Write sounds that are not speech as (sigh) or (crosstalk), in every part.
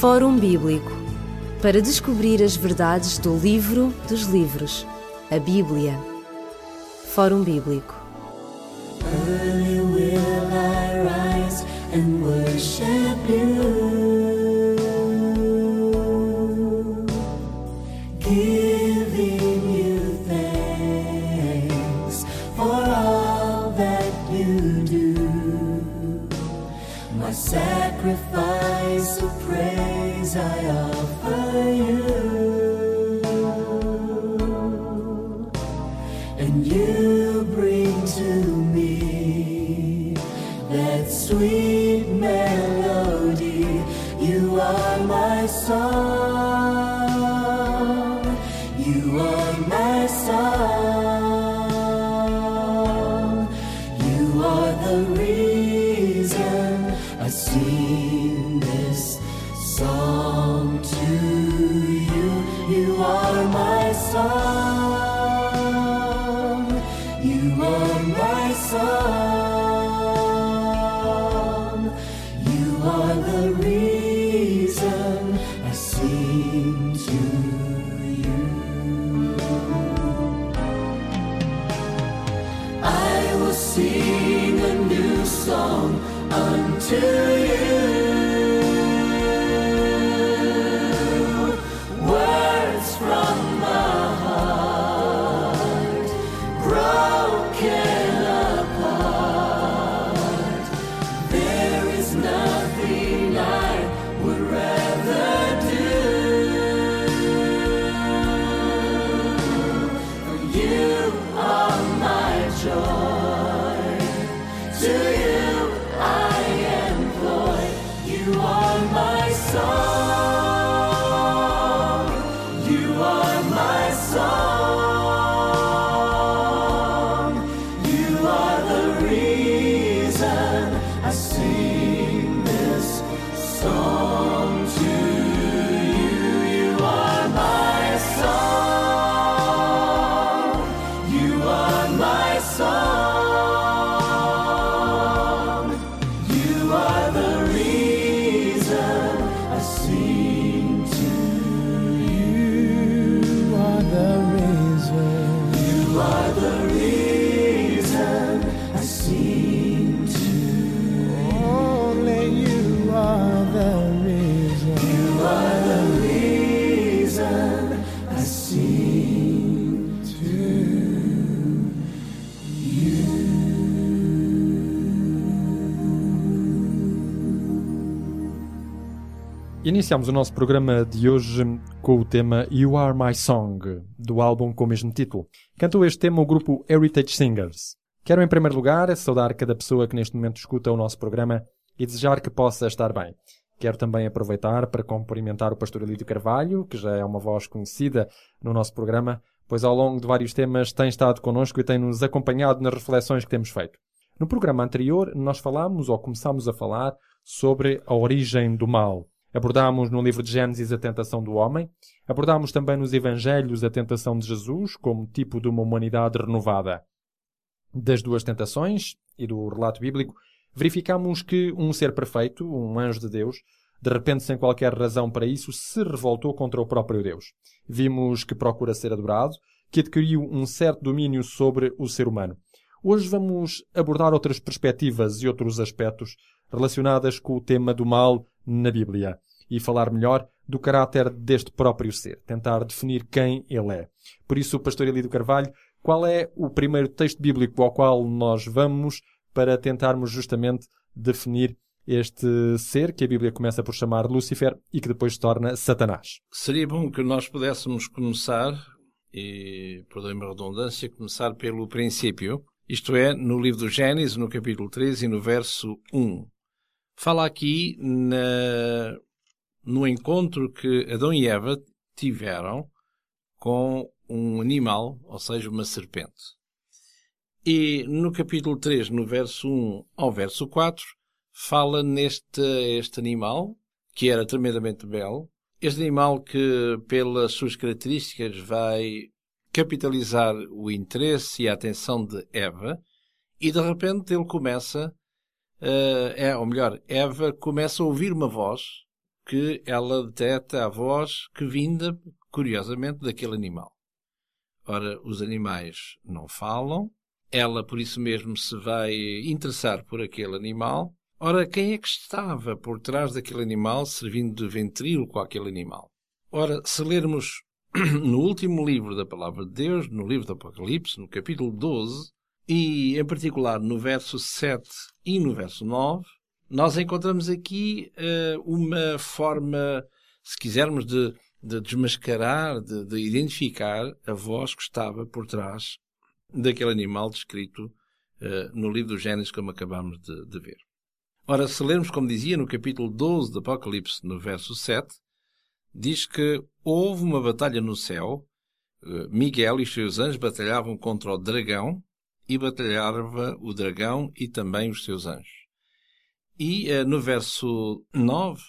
Fórum Bíblico para descobrir as verdades do livro dos livros, a Bíblia. Fórum Bíblico. Early will I rise and worship my would rather Iniciamos o nosso programa de hoje com o tema You Are My Song, do álbum com o mesmo título. Cantou este tema o grupo Heritage Singers. Quero, em primeiro lugar, saudar cada pessoa que neste momento escuta o nosso programa e desejar que possa estar bem. Quero também aproveitar para cumprimentar o pastor Elídio Carvalho, que já é uma voz conhecida no nosso programa, pois ao longo de vários temas tem estado connosco e tem nos acompanhado nas reflexões que temos feito. No programa anterior, nós falámos, ou começámos a falar, sobre a origem do mal. Abordámos no livro de Gênesis a tentação do homem. Abordámos também nos Evangelhos a tentação de Jesus como tipo de uma humanidade renovada. Das duas tentações e do relato bíblico, verificamos que um ser perfeito, um anjo de Deus, de repente, sem qualquer razão para isso, se revoltou contra o próprio Deus. Vimos que procura ser adorado, que adquiriu um certo domínio sobre o ser humano. Hoje vamos abordar outras perspectivas e outros aspectos relacionadas com o tema do mal na Bíblia e falar melhor do caráter deste próprio ser, tentar definir quem ele é. Por isso, Pastor Elido Carvalho, qual é o primeiro texto bíblico ao qual nós vamos para tentarmos justamente definir este ser que a Bíblia começa por chamar Lúcifer e que depois se torna Satanás? Seria bom que nós pudéssemos começar, e perdoe-me a redundância, começar pelo princípio, isto é, no livro do Gênesis, no capítulo 13 e no verso 1. Fala aqui na, no encontro que Adão e Eva tiveram com um animal, ou seja, uma serpente. E no capítulo 3, no verso 1 ao verso 4, fala neste este animal, que era tremendamente belo. Este animal que, pelas suas características, vai capitalizar o interesse e a atenção de Eva, e de repente ele começa, é, ou melhor, Eva começa a ouvir uma voz que ela detecta a voz que vinda, curiosamente, daquele animal. Ora, os animais não falam, ela por isso mesmo se vai interessar por aquele animal. Ora, quem é que estava por trás daquele animal, servindo de ventríloco àquele animal? Ora, se lermos (clears throat) no último livro da Palavra de Deus, no livro do Apocalipse, no capítulo 12, e em particular no verso 7 e no verso 9, nós encontramos aqui uh, uma forma, se quisermos, de, de desmascarar, de, de, identificar a voz que estava por trás daquele animal descrito uh, no livro do Gênesis, como acabamos de, de ver. Ora, se lermos, como dizia, no capítulo 12 do Apocalipse, no verso 7, diz que houve uma batalha no céu. Uh, Miguel e os seus anjos batalhavam contra o dragão e batalhava o dragão e também os seus anjos. E uh, no verso 9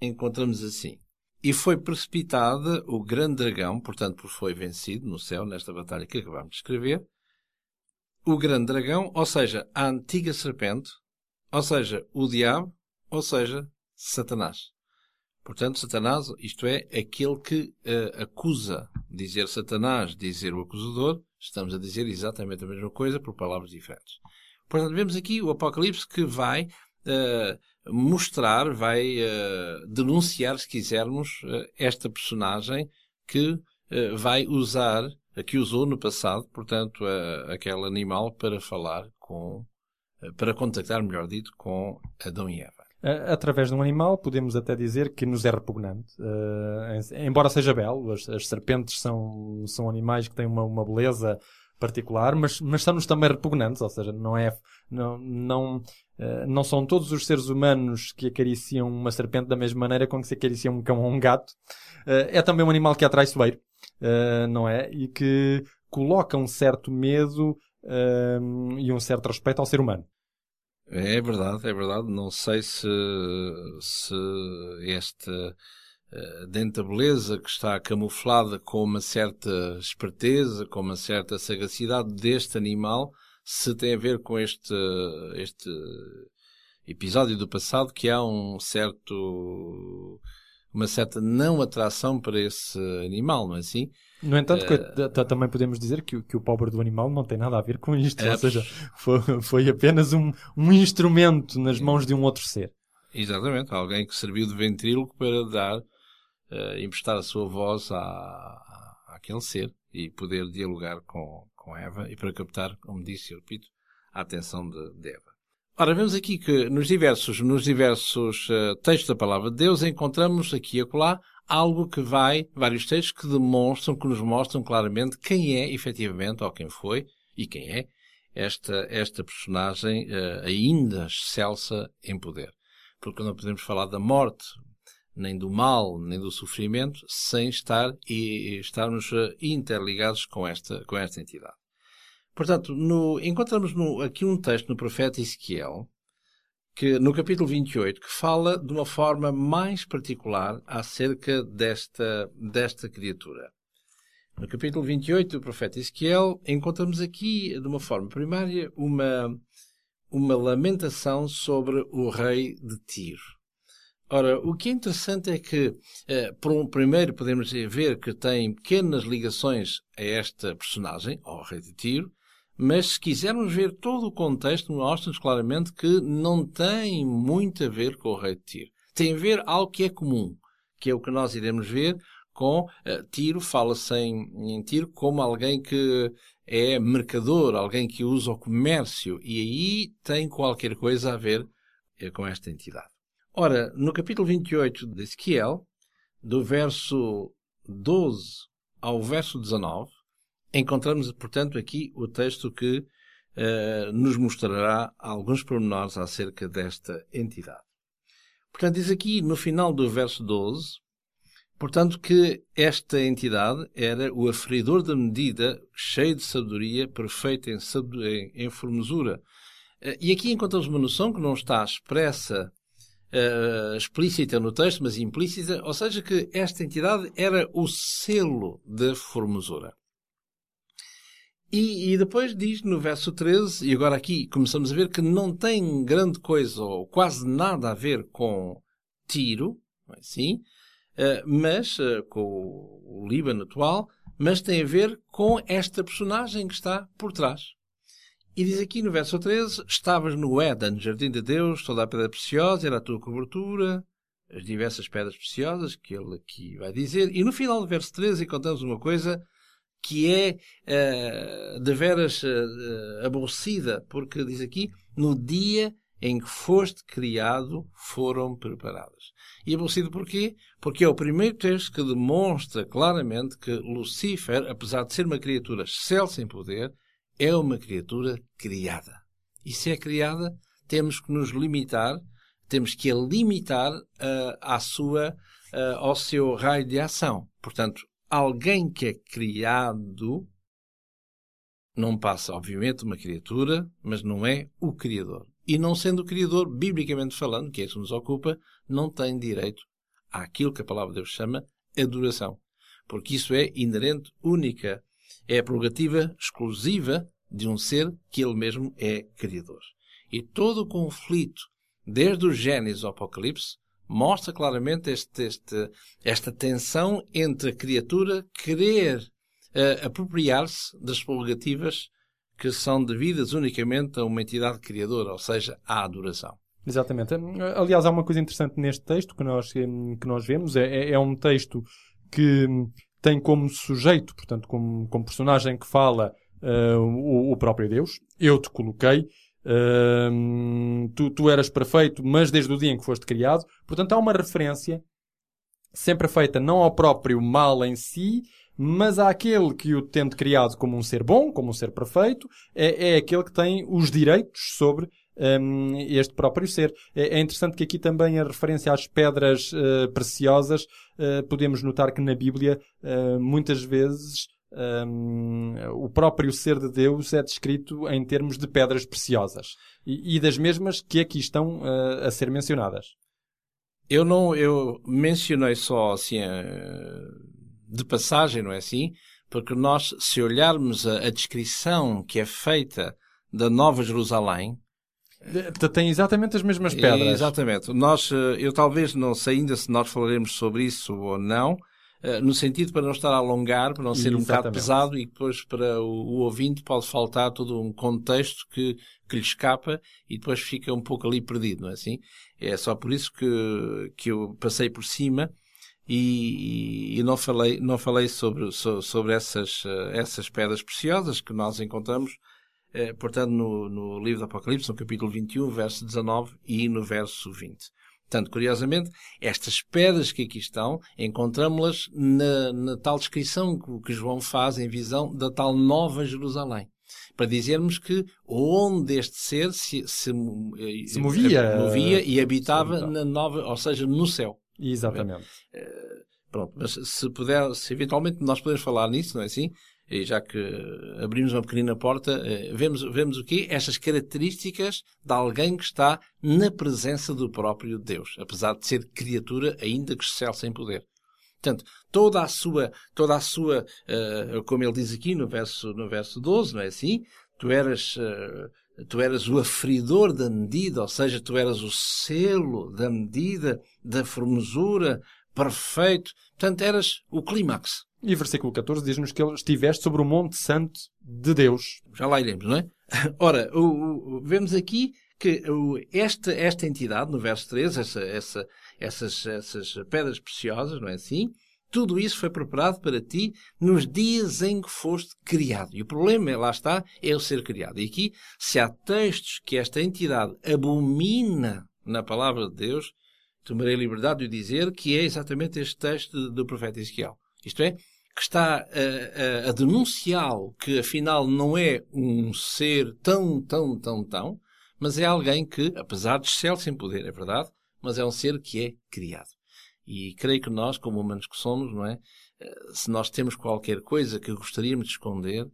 encontramos assim: E foi precipitada o grande dragão, portanto, foi vencido no céu, nesta batalha que acabamos de escrever. O grande dragão, ou seja, a antiga serpente, ou seja, o diabo, ou seja, Satanás. Portanto, Satanás, isto é, aquele que uh, acusa. Dizer Satanás, dizer o acusador, estamos a dizer exatamente a mesma coisa por palavras diferentes. Portanto, vemos aqui o Apocalipse que vai uh, mostrar, vai uh, denunciar, se quisermos, uh, esta personagem que vai usar, que usou no passado, portanto, aquele animal para falar com, para contactar, melhor dito, com Adão e Eva. Através de um animal, podemos até dizer que nos é repugnante. embora seja belo, as, as, serpentes são, são animais que têm uma, uma beleza particular, mas, mas são-nos também repugnantes, ou seja, não é, não, não, uh, não são todos os seres humanos que acariciam uma serpente da mesma maneira com que se acariciam um cão ou um gato. Uh, é também um animal que é traiçoeiro, uh, não é? E que coloca um certo medo e um certo respeito ao ser humano. É verdade, é verdade. Não sei se, se este eh, dentro beleza que está camuflada com uma certa esperteza, com uma certa sagacidade deste animal, se tem a ver com este, este episódio do passado que há um certo uma certa não atração para esse animal, não é assim? No entanto, uh, também podemos dizer que, que, o pobre do animal não tem nada a ver com isto, é, ou seja, foi, foi apenas um, um instrumento nas mãos de um outro ser. Exatamente, alguém que serviu de ventríloco para dar uh, emprestar a sua voz à, àquele ser e poder dialogar com, com Eva e para captar, como disse, eu repito, a atenção de, de Eva. Ora, vemos aqui que nos diversos, nos diversos uh, textos da palavra de Deus encontramos aqui e acolá algo que vai, vários textos que demonstram, que nos mostram claramente quem é efetivamente, ou quem foi e quem é, esta, esta personagem uh, ainda excelsa em poder. Porque não podemos falar da morte, nem do mal, nem do sofrimento, sem estar e estarmos eh, interligados com esta, com esta entidade. Portanto, no, encontramos no, aqui um texto no profeta Ezequiel, que, no capítulo 28, que fala de uma forma mais particular acerca desta, desta criatura. No capítulo 28 do profeta Ezequiel, encontramos aqui, de uma forma primária, uma, uma lamentação sobre o rei de Tiro. Ora, o que é interessante é que, eh, por um, primeiro, podemos ver que tem pequenas ligações a esta personagem, ao rei de Tiro, mas se quisermos ver todo o contexto, mostra-nos claramente que não tem muito a ver com o rei de Tiro. Tem a ver algo que é comum, que é o que nós iremos ver com uh, Tiro, fala-se em, em Tiro como alguém que é mercador, alguém que usa o comércio, e aí tem qualquer coisa a ver uh, com esta entidade. Ora, no capítulo 28 de Ezequiel, do verso 12 ao verso 19, encontramos, portanto, aqui o texto que uh, nos mostrará alguns pormenores acerca desta entidade. Portanto, diz aqui no final do verso 12, portanto, que esta entidade era o aferidor da medida, cheio de sabedoria, perfeito em, em, em formosura. Uh, e aqui encontramos uma noção que não está expressa uh, explícita no texto, mas implícita, ou seja, que esta entidade era o selo da formosura. E, e, depois diz no verso 13, e agora aqui começamos a ver que não tem grande coisa ou quase nada a ver com Tiro, é assim? Uh, mas, uh, com o Líbano atual, mas tem a ver com esta personagem que está por trás. E diz aqui no verso 13: Estavas no Éden, jardim de Deus, toda a pedra preciosa era a tua cobertura, as diversas pedras preciosas que ele aqui vai dizer. E no final do verso 13 encontramos uma coisa que é uh, de veras uh, aborrecida, porque diz aqui: No dia em que foste criado, foram preparadas. E aborrecido porquê? Porque é o primeiro texto que demonstra claramente que Lucifer, apesar de ser uma criatura excelsa em poder, é uma criatura criada. E se é criada, temos que nos limitar, temos que a limitar uh, à sua, uh, ao seu raio de ação. Portanto, alguém que é criado não passa, obviamente, uma criatura, mas não é o Criador. E não sendo o Criador, biblicamente falando, que é isso que nos ocupa, não tem direito àquilo que a palavra de Deus chama adoração. Porque isso é inerente, única é a prerrogativa exclusiva de um ser que ele mesmo é criador. E todo o conflito, desde o Gênesis ao Apocalipse, mostra claramente este, este, esta tensão entre a criatura querer uh, apropriar-se das prerrogativas que são devidas unicamente a uma entidade criadora, ou seja, à adoração. Exatamente. Aliás, há uma coisa interessante neste texto que nós, que nós vemos. É, é, é um texto que tem como sujeito, portanto, como, como personagem que fala uh, o, o, próprio Deus. Eu te coloquei, tu, tu eras perfeito, mas desde o dia em que foste criado. Portanto, há uma referência sempre feita não ao próprio mal em si, mas àquele que o tendo criado como um ser bom, como um ser perfeito, é, é aquele que tem os direitos sobre um, este próprio ser. É, é, interessante que aqui também a referência às pedras uh, preciosas, uh, podemos notar que na Bíblia uh, muitas vezes um, o próprio ser de Deus é descrito em termos de pedras preciosas e, e das mesmas que aqui estão a ser mencionadas. Eu não, eu mencionei só assim de passagem, não é assim? Porque nós, se olharmos a, a descrição que é feita da Nova Jerusalém, tem exatamente as mesmas pedras. Exatamente. Nós, eh, eu talvez não sei ainda se nós falaremos sobre isso ou não, no sentido para não estar a alongar, para não ser exatamente. um bocado pesado e depois para o, o, ouvinte pode faltar todo um contexto que, que lhe escapa e depois fica um pouco ali perdido, não é assim? É só por isso que, que eu passei por cima e, e não falei, não falei sobre, sobre essas, eh, essas pedras preciosas que nós encontramos eh, portanto, no, no livro do Apocalipse, no capítulo 21, verso 19 e no verso 20. Portanto, curiosamente, estas pedras que aqui estão, encontramos-las na, na, tal descrição que, que João faz em visão da tal Nova Jerusalém. Para dizermos que onde este ser se, se, eh, se movia, movia e habitava na nova, ou seja, no céu. Exatamente. Pronto, mas se puder, se eventualmente nós podemos falar nisso, não é assim? E já que abrimos uma pequenina porta, eh, vemos, vemos o quê? Estas características de alguém que está na presença do próprio Deus, apesar de ser criatura ainda que excelsa em poder. Portanto, toda a sua, toda a sua, uh, como ele diz aqui no verso, no verso 12, não é assim? Tu eras, uh, tu eras o aferidor da medida, ou seja, tu eras o selo da medida, da formosura, perfeito. Portanto, eras o clímax. E versículo 14 diz-nos que ele estiveste sobre o Monte Santo de Deus. Já lá iremos, não é? (laughs) Ora, o, o, vemos aqui que o, esta, esta entidade, no verso 13, essa, essa, essas, essas pedras preciosas, não é assim? Tudo isso foi preparado para ti nos dias em que foste criado. E o problema, lá está, é o ser criado. E aqui, se há textos que esta entidade abomina na palavra de Deus, tomarei a liberdade de dizer que é exatamente este texto do profeta Ezequiel. Isto é, que está a, a, a denunciá-lo, que afinal não é um ser tão, tão, tão, tão, mas é alguém que, apesar de céu sem poder, é verdade, mas é um ser que é criado. E creio que nós, como humanos que somos, não é? Eh, se nós temos qualquer coisa que gostaríamos de esconder,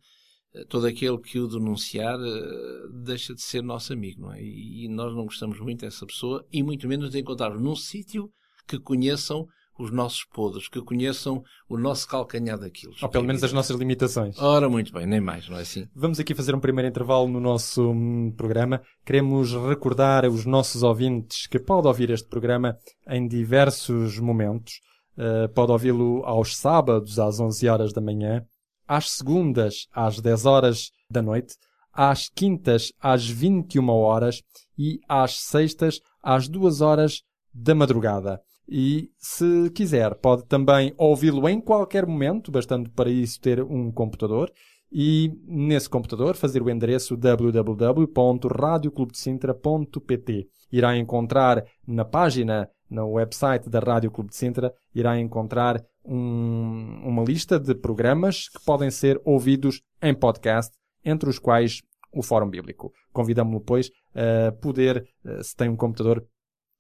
eh, todo aquele que o denunciar eh, deixa de ser nosso amigo, não é? E nós não gostamos muito dessa pessoa e muito menos de encontrar num sítio que conheçam os nossos podres, que conheçam o nosso calcanhar daquilo. Ou pelo menos as nossas limitações. Ora, muito bem, nem mais, não é assim? Vamos aqui fazer um primeiro intervalo no nosso hum, programa. Queremos recordar aos nossos ouvintes que pode ouvir este programa em diversos momentos. Uh, pode ouvi-lo aos sábados às 11 horas da manhã, às segundas às 10 horas da noite, às quintas às 21 horas e às sextas às 2 horas da madrugada. E, se quiser, pode também ouvi-lo em qualquer momento, bastando para isso ter um computador. E nesse computador fazer o endereço www.radioclubdecintra.pt. Irá encontrar na página, no website da Rádio Clube de Sintra, irá encontrar um, uma lista de programas que podem ser ouvidos em podcast, entre os quais o Fórum Bíblico. Convidamos-lo, pois, a poder, eh, se tem um computador,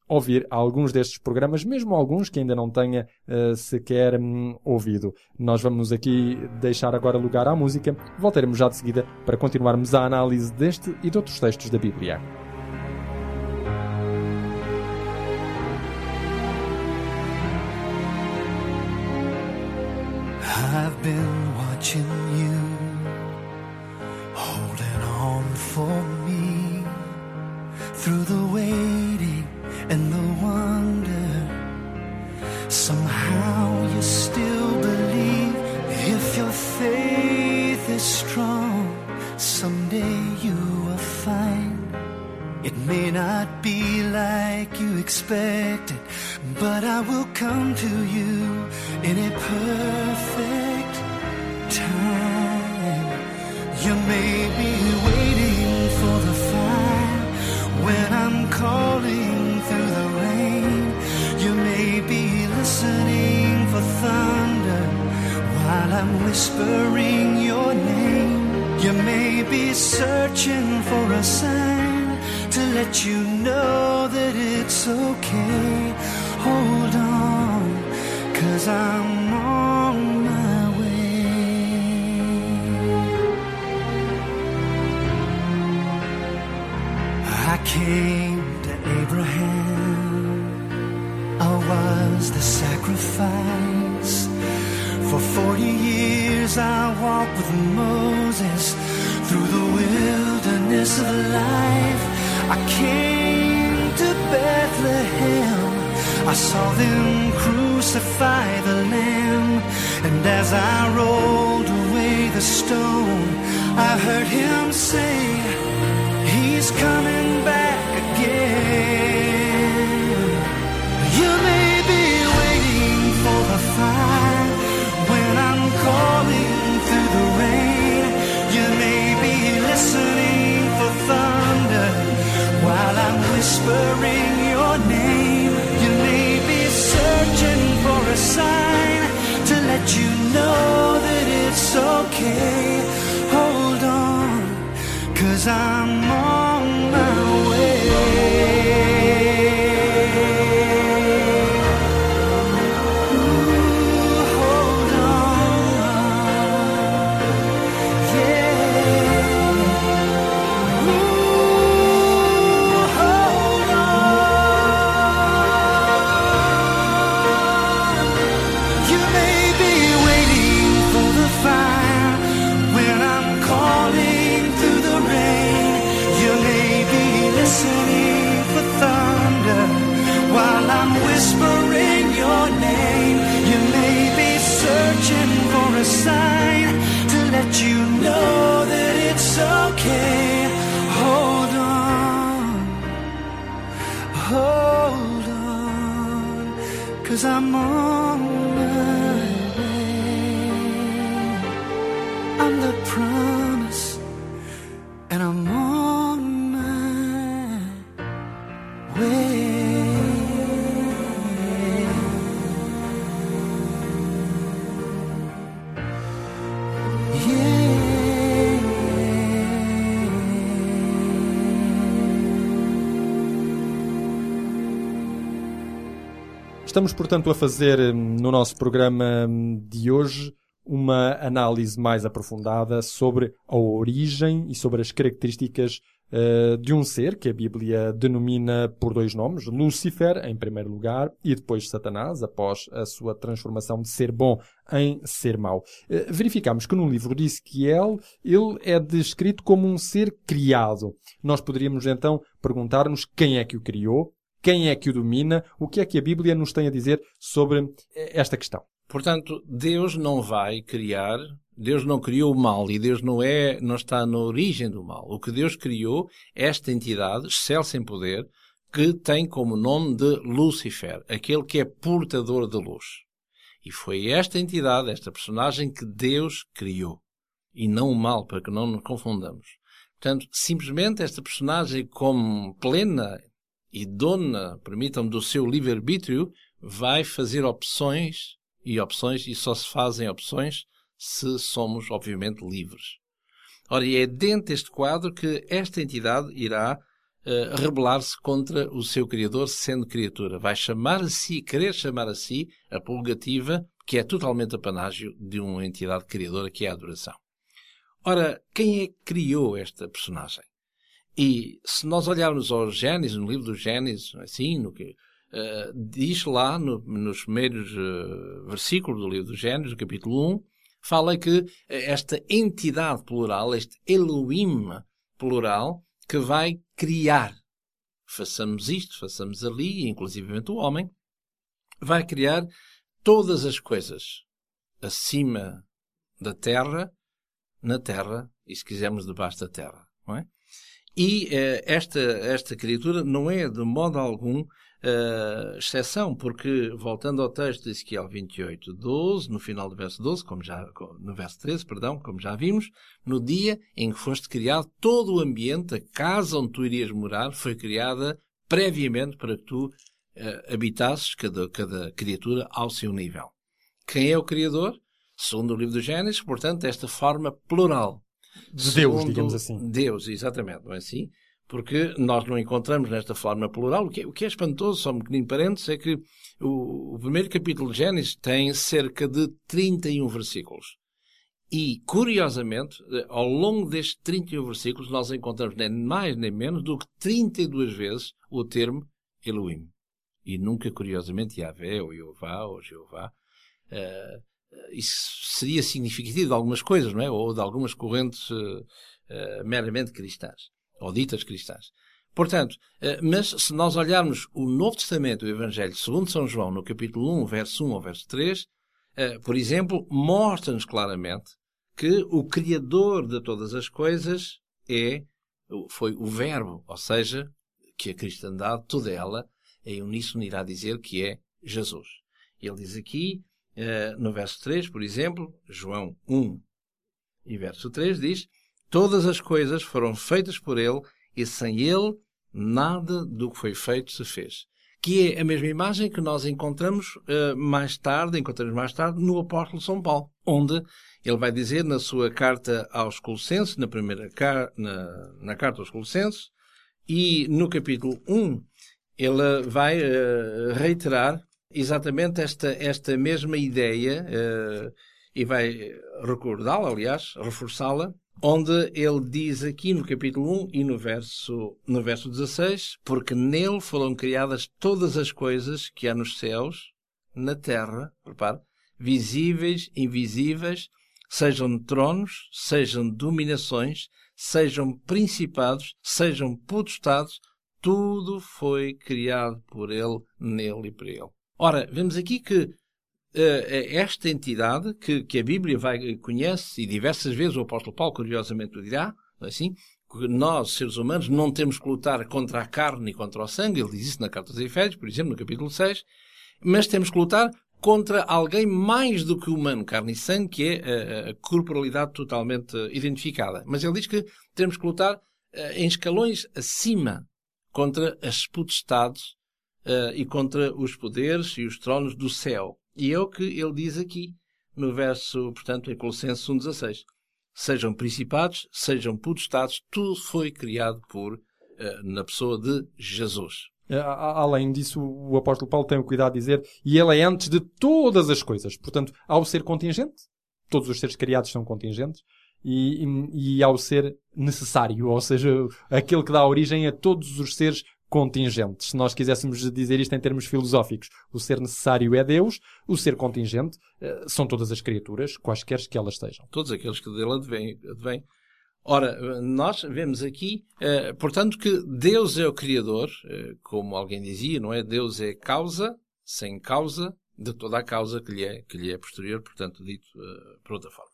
ouvir alguns destes programas, mesmo alguns que ainda não tenha uh, sequer um, ouvido. Nós vamos aqui deixar agora lugar à música. Voltaremos já de seguida para continuarmos a análise deste e de outros textos da Bíblia. I've been watching you holding on for me through the may not be like you expected, but I will come to you in a perfect time. You may be waiting for the fire when I'm calling through the rain. You may be listening for thunder while I'm whispering your name. You may be searching for a sign to let you know that it's okay. Hold on, cause I'm on my way. I came to Abraham, I was the sacrifice. For 40 years I walked with Moses through the wilderness of life. I came to Bethlehem. I saw them crucify the Lamb. And as I rolled away the stone, I heard him say, whispering your name. You may be searching for a sign to let you know that it's okay. Hold on, cause I'm Estamos, portanto, a fazer hum, no nosso programa hum, de hoje uma análise mais aprofundada sobre a origem e sobre as características uh, de um ser que a Bíblia denomina por dois nomes, Lúcifer, em primeiro lugar, e depois Satanás, após a sua transformação de ser bom em ser mau. Uh, verificamos que no livro de Ezequiel ele é descrito como um ser criado. Nós poderíamos então perguntar-nos quem é que o criou, quem é que o domina, o que é que a Bíblia nos tem a dizer sobre esta questão. Portanto, Deus não vai criar, Deus não criou o mal e Deus não é, não está na origem do mal. O que Deus criou é esta entidade, excelsa em poder, que tem como nome de Lúcifer, aquele que é portador de luz. E foi esta entidade, esta personagem que Deus criou. E não o mal, para que não nos confundamos. Portanto, simplesmente esta personagem, como plena e dona, permitam-me, do seu livre-arbítrio, vai fazer opções e opções, e só se fazem opções se somos, obviamente, livres. Ora, e é dentro deste quadro que esta entidade irá uh, rebelar-se contra o seu Criador, sendo criatura. Vai chamar a si, querer chamar a si, a purgativa, que é totalmente apanágio de uma entidade criadora, que é a adoração. Ora, quem é que criou esta personagem? E se nós olharmos ao Gênesis, no livro do Gênesis, assim, no que uh, diz lá no, nos primeiros uh, versículos do livro do Gênesis, capítulo 1, fala que esta entidade plural, este Elohim plural, que vai criar, façamos isto, façamos ali, inclusivamente o homem, vai criar todas as coisas acima da terra, na terra e, se quisermos, debaixo da terra. Não é? E uh, esta, esta criatura não é de modo algum uh, exceção, porque, voltando ao texto de Ezequiel 28, 12, no final do verso 12, como já, no verso 13, perdão, como já vimos, no dia em que foste criado, todo o ambiente, a casa onde tu irias morar, foi criada previamente para que tu uh, habitasses cada, cada criatura ao seu nível. Quem é o Criador? Segundo o livro do Gênesis, portanto, esta forma plural de Deus, digamos assim. Deus, exatamente, não é assim? Porque nós não encontramos nesta forma plural. O que é, o que é espantoso, só um pequenino parênteses, é que o, o primeiro capítulo de Gênesis tem cerca de 31 versículos. E, curiosamente, ao longo destes 31 versículos, nós encontramos nem mais nem menos do que 32 vezes o termo Elohim. E nunca, curiosamente, Yahvé, ou Jeová, ou Jeová. Uh, isso seria significativo de algumas coisas, não é? Ou de algumas correntes uh, meramente cristãs, ou ditas cristãs. Portanto, uh, mas se nós olharmos o Novo Testamento, o Evangelho segundo São João, no capítulo 1, verso 1 ao verso 3, por exemplo, mostra-nos claramente que o Criador de todas as coisas é, foi o Verbo, ou seja, que a cristandade, toda ela, em uníssono irá dizer que é Jesus. Ele diz aqui, eh, no verso 3, por exemplo, João 1 e verso 3 diz: Todas as coisas foram feitas por ele e sem ele nada do que foi feito se fez. Que é a mesma imagem que nós encontramos uh, mais tarde, encontramos mais tarde no apóstolo São Paulo, onde ele vai dizer na sua carta aos Colossenses, na primeira car na, na carta aos Colossenses, e no capítulo 1, ele vai uh, reiterar exatamente esta, esta mesma ideia, uh, e vai recordá-la, aliás, reforçá-la, onde ele diz aqui no capítulo 1 e no verso, no verso 16, porque nele foram criadas todas as coisas que há nos céus, na terra, repare, visíveis, invisíveis, sejam tronos, sejam dominações, sejam principados, sejam potestados, tudo foi criado por ele, nele e por ele. Ora, vemos aqui que uh, esta entidade, que, que a Bíblia vai, conhece, e diversas vezes o apóstolo Paulo curiosamente o dirá, é assim, que nós, seres humanos, não temos que lutar contra a carne e contra o sangue, ele diz isso na Carta aos Efésios, por exemplo, no capítulo 6, mas temos que lutar contra alguém mais do que humano, carne e sangue, que é a, a corporalidade totalmente identificada. Mas ele diz que temos que lutar em escalões acima contra as potestades uh, e contra os poderes e os tronos do céu. E é o que ele diz aqui, no verso, portanto, em Colossenses 1,16. Sejam principados, sejam potestados, tudo foi criado por, uh, na pessoa de Jesus. Eh, além disso, o apóstolo Paulo tem o cuidado de dizer, e ele é antes de todas as coisas. Portanto, ao ser contingente, todos os seres criados são contingentes, e, e, e ao ser necessário, ou seja, aquele que dá origem a todos os seres contingentes. Se nós quiséssemos dizer isto em termos filosóficos, o ser necessário é Deus, o ser contingente eh, são todas as criaturas, quaisquer que elas sejam. Todos aqueles que dele advêm. Ora, nós vemos aqui, eh, portanto, que Deus é o Criador, eh, como alguém dizia, não é? Deus é causa, sem causa, de toda a causa que lhe é, que lhe é posterior, portanto, dito por outra forma.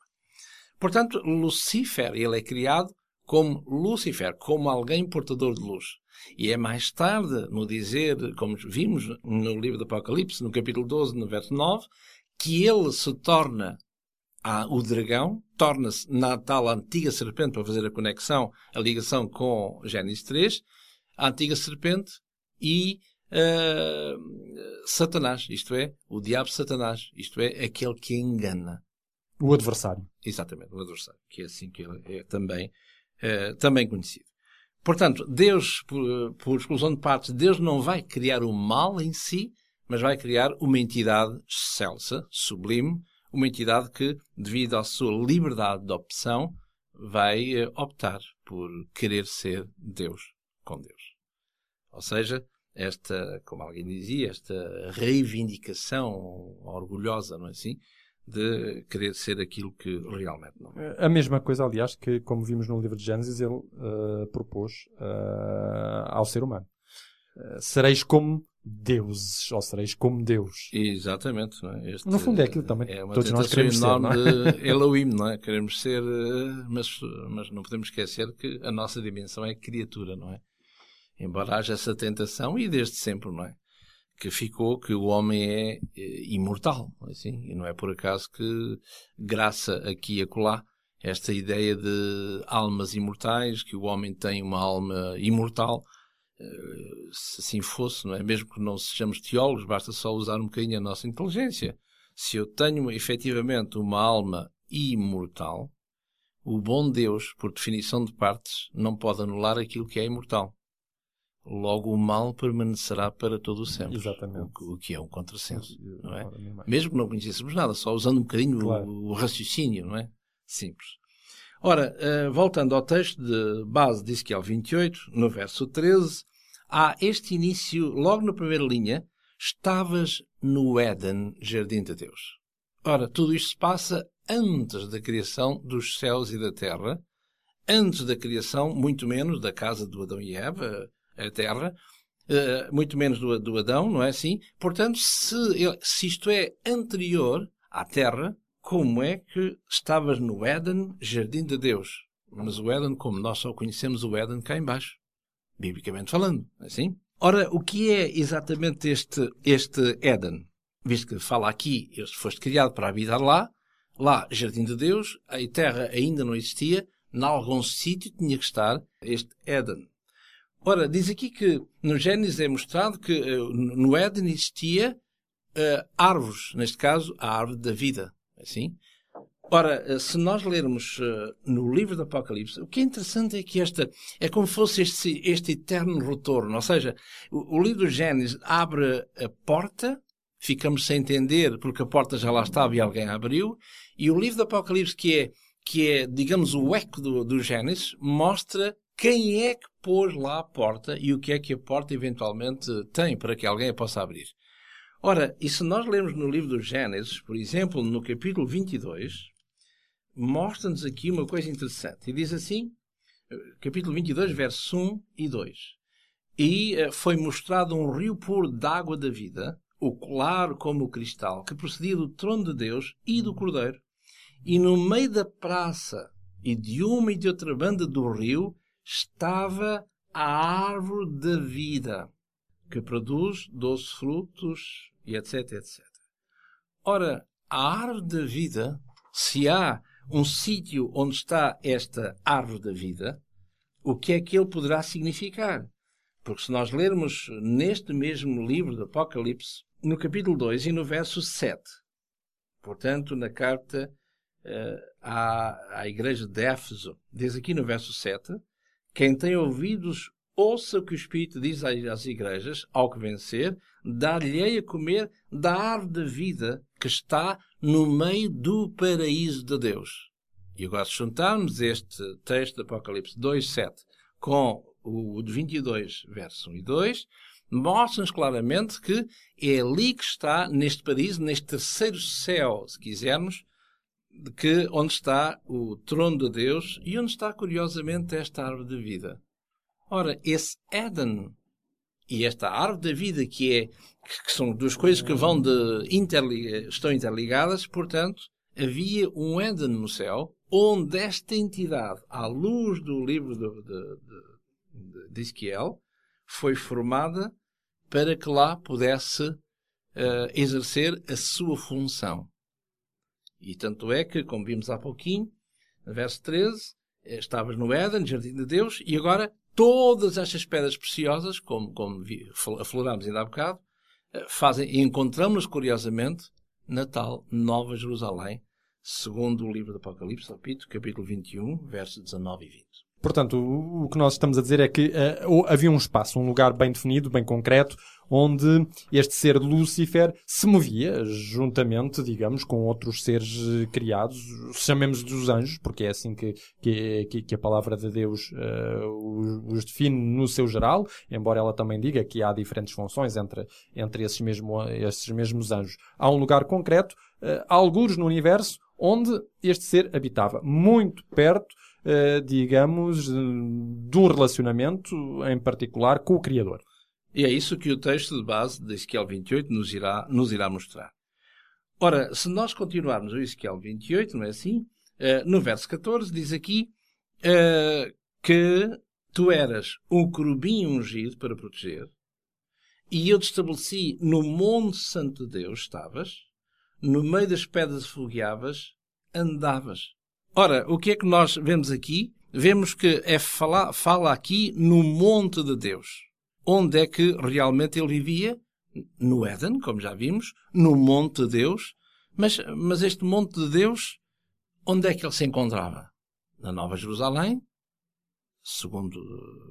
Portanto, Lucifer, ele é criado como Lucifer, como alguém portador de luz. E é mais tarde, no dizer, como vimos no livro do Apocalipse, no capítulo 12, no verso 9, que ele se torna ah, o dragão, torna-se na tal antiga serpente, para fazer a conexão, a ligação com Gênesis 3, a antiga serpente e uh, Satanás, isto é, o diabo Satanás, isto é, aquele que engana. O adversário. Exatamente, o adversário, que é assim que ele é também, uh, também conhecido. Portanto, Deus, por, por exclusão de partes, Deus não vai criar o mal em si, mas vai criar uma entidade excelsa, sublime, uma entidade que, devido à sua liberdade de opção, vai uh, optar por querer ser Deus com Deus. Ou seja, esta, como alguém dizia, esta reivindicação orgulhosa, não é assim? De querer ser aquilo que realmente não é. A mesma coisa, aliás, que, como vimos no livro de Gênesis, ele uh, propôs uh, ao ser humano. Uh, sereis como deuses, ou sereis como Deus. Exatamente. Não é? Este, no fundo é aquilo também. É uma Todos nós queremos enorme ser, não é? de Elohim, não é? Queremos ser, mas, mas não podemos esquecer que a nossa dimensão é criatura, não é? Embora haja essa tentação, e desde sempre, não é? Que ficou que o homem é eh, imortal, é assim, e não é por acaso que, graça aqui e acolá, esta ideia de almas imortais, que o homem tem uma alma imortal, eh, se assim fosse, não é? Mesmo que não sejamos teólogos, basta só usar um bocadinho a nossa inteligência. Se eu tenho efetivamente uma alma imortal, o bom Deus, por definição de partes, não pode anular aquilo que é imortal. Logo, o mal permanecerá para todo o sempre. Exatamente. O, o que é um contrassenso, não é? Mesmo que não conhecêssemos nada, só usando um bocadinho claro. o, o, raciocínio, não é? Simples. Ora, uh, voltando ao texto de base de Ezequiel 28, no verso 13, há este início, logo na primeira linha, estavas no Éden, jardim de Deus. Ora, tudo isto se passa antes da criação dos céus e da terra, antes da criação, muito menos, da casa do Adão e Eva, a Terra, uh, muito menos do, do, Adão, não é assim? Portanto, se, se isto é anterior à Terra, como é que estavas no Éden, jardim de Deus? Mas o Éden, como nós só conhecemos o Éden cá embaixo, biblicamente falando, é assim? Ora, o que é exatamente este, este Éden? Visto que fala aqui, foste criado para habitar lá, lá, jardim de Deus, a terra ainda não existia, em algum sítio tinha que estar este Éden. Ora, diz aqui que no Gênesis é mostrado que uh, no Éden existia uh, árvores, neste caso a árvore da vida. Assim? Ora, uh, se nós lermos no livro do Apocalipse, o que é interessante é que esta é como fosse este, este eterno retorno. Ou seja, o, o livro do Gênesis abre a porta, ficamos sem entender porque a porta já lá estava e alguém abriu, e o livro do Apocalipse, que é, que é digamos, o eco do, do Gênesis, mostra quem é que pôs lá a porta e o que é que a porta eventualmente tem para que alguém a possa abrir. Ora, e se nós lermos no livro do Gênesis, por exemplo, no capítulo 22, mostra-nos aqui uma coisa interessante. E diz assim, capítulo 22, versos 1 e 2. E eh, foi mostrado um rio puro d'água da vida, o claro como o cristal, que procedia do trono de Deus e do Cordeiro. E no meio da praça e de uma e de outra banda do rio estava a árvore da vida, que produz doze frutos e etc, etc. Ora, a árvore da vida, se há um sítio onde está esta árvore da vida, o que é que ele poderá significar? Porque se nós lermos neste mesmo livro do Apocalipse, no capítulo 2 e no verso 7, portanto, na carta uh, à, à igreja de Éfeso, diz aqui no verso 7, quem tem ouvidos, ouça o que o Espírito diz às igrejas, ao que vencer, dar-lhe a comer da árvore da vida que está no meio do paraíso de Deus. E agora, se juntarmos este texto de Apocalipse 2, 7 com o de 22, verso 1 e 2, mostra-nos claramente que é ali que está, neste paraíso, neste terceiro céu, se quisermos, que, onde está o trono de Deus e onde está, curiosamente, esta árvore de vida. Ora, esse Éden e esta árvore da vida, que, é, que são duas coisas que vão de estão interligadas, portanto, havia um Éden no céu, onde esta entidade, à luz do livro de, de, de, de Ezequiel, foi formada para que lá pudesse uh, exercer a sua função. E tanto é que, como vimos há pouquinho, no verso 13, eh, estavas no Éden, Jardim de Deus, e agora todas estas pedras preciosas, como, como aflorámos ainda há bocado, eh, fazem, e encontramos-las curiosamente na tal Nova Jerusalém, segundo o livro do Apocalipse, repito, capítulo 21, versos 19 e 20. Portanto, o que nós estamos a dizer é que uh, havia um espaço, um lugar bem definido, bem concreto, onde este ser Lúcifer se movia juntamente, digamos, com outros seres eh, criados, chamemos dos anjos, porque é assim que, que, que a palavra de Deus uh, os, define no seu geral, embora ela também diga que há diferentes funções entre, entre esses, mesmo, esses mesmos anjos. Há um lugar concreto, uh, alguns no universo, onde este ser habitava, muito perto digamos, de um relacionamento em particular com o Criador. E é isso que o texto de base de Ezequiel 28 nos irá, nos irá mostrar. Ora, se nós continuarmos o Ezequiel 28, não é assim? Uh, no verso 14 diz aqui uh, que tu eras um querubim ungido para proteger, e eu te estabeleci no Monte Santo de Deus, estavas, no meio das pedras fogueavas, andavas. Ora, o que é que nós vemos aqui? Vemos que é fala, fala aqui no monte de Deus. Onde é que realmente ele vivia? No Éden, como já vimos, no monte de Deus. Mas, mas este monte de Deus, onde é que ele se encontrava? Na Nova Jerusalém, segundo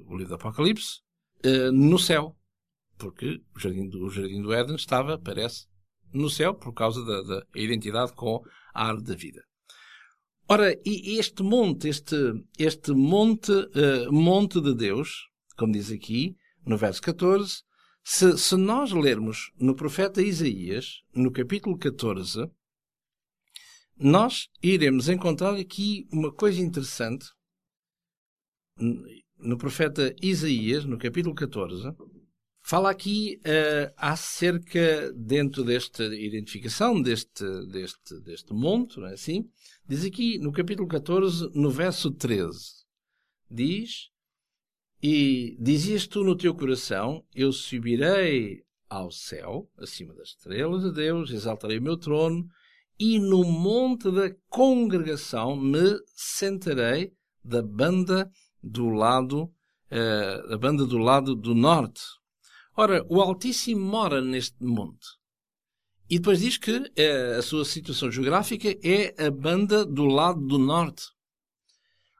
o livro do Apocalipse, eh, no céu. Porque o jardim do, o jardim do Éden estava, parece, no céu por causa da, da identidade com a árvore da vida. Ora, e este monte, este, este monte, uh, monte de Deus, como diz aqui, no verso 14, se, se nós lermos no profeta Isaías, no capítulo 14, nós iremos encontrar aqui uma coisa interessante. No profeta Isaías, no capítulo 14, fala aqui uh, acerca, dentro desta identificação deste, deste, deste monte, não é assim? Diz aqui no capítulo 14, no verso 13, diz: E dizias tu no teu coração: Eu subirei ao céu, acima das estrelas de Deus, exaltarei o meu trono, e no monte da congregação me sentarei da banda do lado, uh, da banda do lado do norte. Ora, o Altíssimo mora neste monte. E depois diz que eh, a sua situação geográfica é a banda do lado do norte.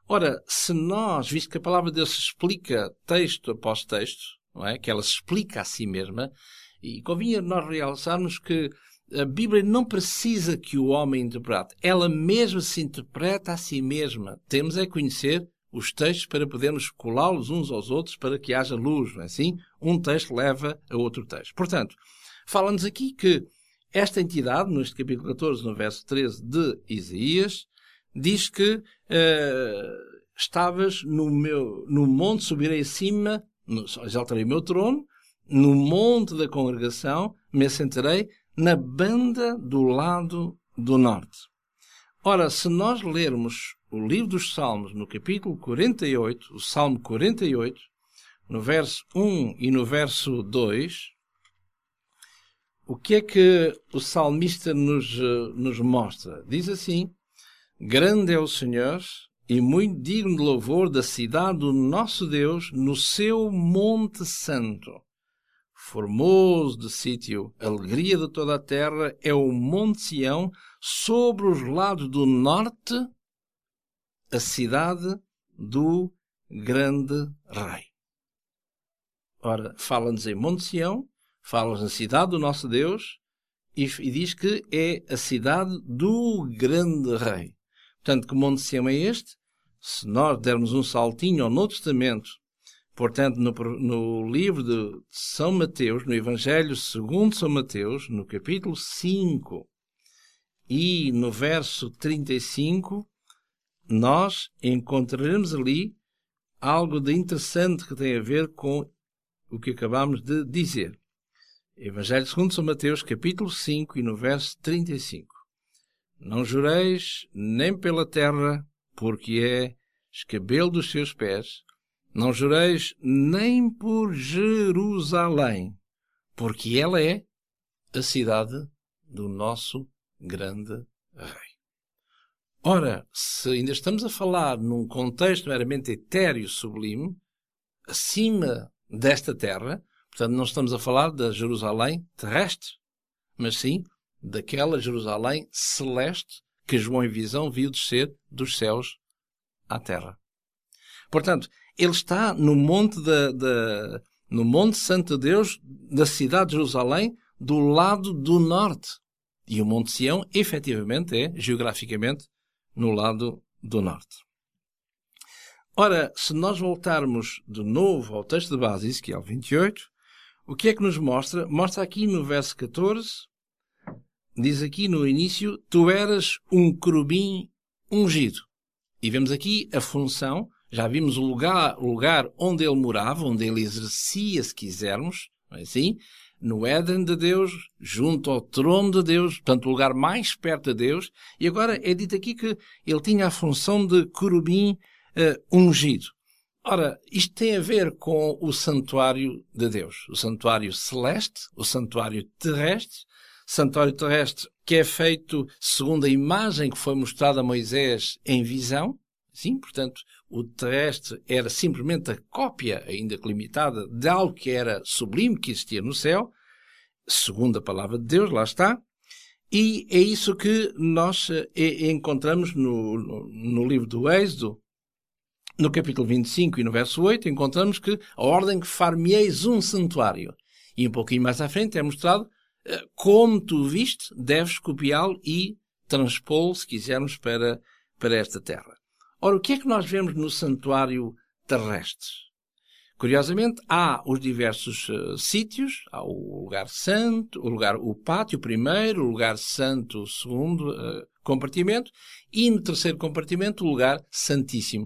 Ora, se nós, visto que a palavra de Deus se explica texto após texto, não é? que ela se explica a si mesma, e convinha nós realçarmos que a Bíblia não precisa que o homem interprete, ela mesma se interpreta a si mesma. Temos é conhecer os textos para podermos colá-los uns aos outros para que haja luz, não é assim? Um texto leva a outro texto. Portanto, fala-nos aqui que esta entidade, neste capítulo 14, no verso 13 de Isaías, diz que uh, estavas no meu, no monte, subirei acima, no, exaltarei o meu trono, no monte da congregação, me assentarei na banda do lado do norte. Ora, se nós lermos o livro dos Salmos, no capítulo 48, o Salmo 48, no verso 1 e no verso 2, o que é que o salmista nos, eh, nos mostra? Diz assim: Grande é o Senhor e muito digno de louvor da cidade do nosso Deus no seu Monte Santo. Formoso de sítio, alegria de toda a terra, é o Monte Sião, sobre os lados do norte, a cidade do grande Rei. Ora, fala-nos em Monte Sião, fala na cidade do nosso Deus e, e diz que é a cidade do grande rei. Portanto, que Monte Sião é este? Se nós dermos um saltinho ao Novo Testamento, portanto, no, no livro de São Mateus, no Evangelho segundo São Mateus, no capítulo 5 e no verso 35, nós encontraremos ali algo de interessante que tem a ver com o que acabamos de dizer. Evangelho segundo São Mateus, capítulo 5 e no verso 35. Não jureis nem pela terra, porque é escabelo dos seus pés. Não jureis nem por Jerusalém, porque ela é a cidade do nosso grande rei. Ora, se ainda estamos a falar num contexto meramente etéreo sublime, acima desta terra, portanto não estamos a falar da Jerusalém terrestre, mas sim daquela Jerusalém celeste que João em visão viu descer dos céus à terra. Portanto, ele está no monte da, da, no Monte Santo de Deus da cidade de Jerusalém, do lado do norte. E o Monte Sião, efetivamente, é, geograficamente, no lado do norte. Ora, se nós voltarmos de novo ao texto de base, Ezequiel 28, o que é que nos mostra? Mostra aqui no verso 14, diz aqui no início, tu eras um querubim ungido. E vemos aqui a função, já vimos o lugar, o lugar onde ele morava, onde ele exercia, se quisermos, não é assim? No Éden de Deus, junto ao trono de Deus, portanto, o lugar mais perto de Deus. E agora é dito aqui que ele tinha a função de querubim uh, ungido. Ora, isto tem a ver com o santuário de Deus, o santuário celeste, o santuário terrestre, santuário terrestre que é feito segundo a imagem que foi mostrada a Moisés em visão. Sim, portanto, o terrestre era simplesmente a cópia, ainda que limitada, de algo que era sublime, que existia no céu, segundo a palavra de Deus, lá está. E é isso que nós eh, encontramos no, no, no livro do Êxodo, no capítulo 25 e no verso 8, encontramos que a ordem que farmeis um santuário. E um pouquinho mais à frente é mostrado como tu viste, deves copiá-lo e transpô-lo, se quisermos, para, para esta terra. Ora, o que é que nós vemos no santuário terrestre? Curiosamente, há os diversos uh, sítios, há o lugar santo, o lugar, o pátio primeiro, o lugar santo, o segundo uh, compartimento, e no terceiro compartimento, o lugar santíssimo,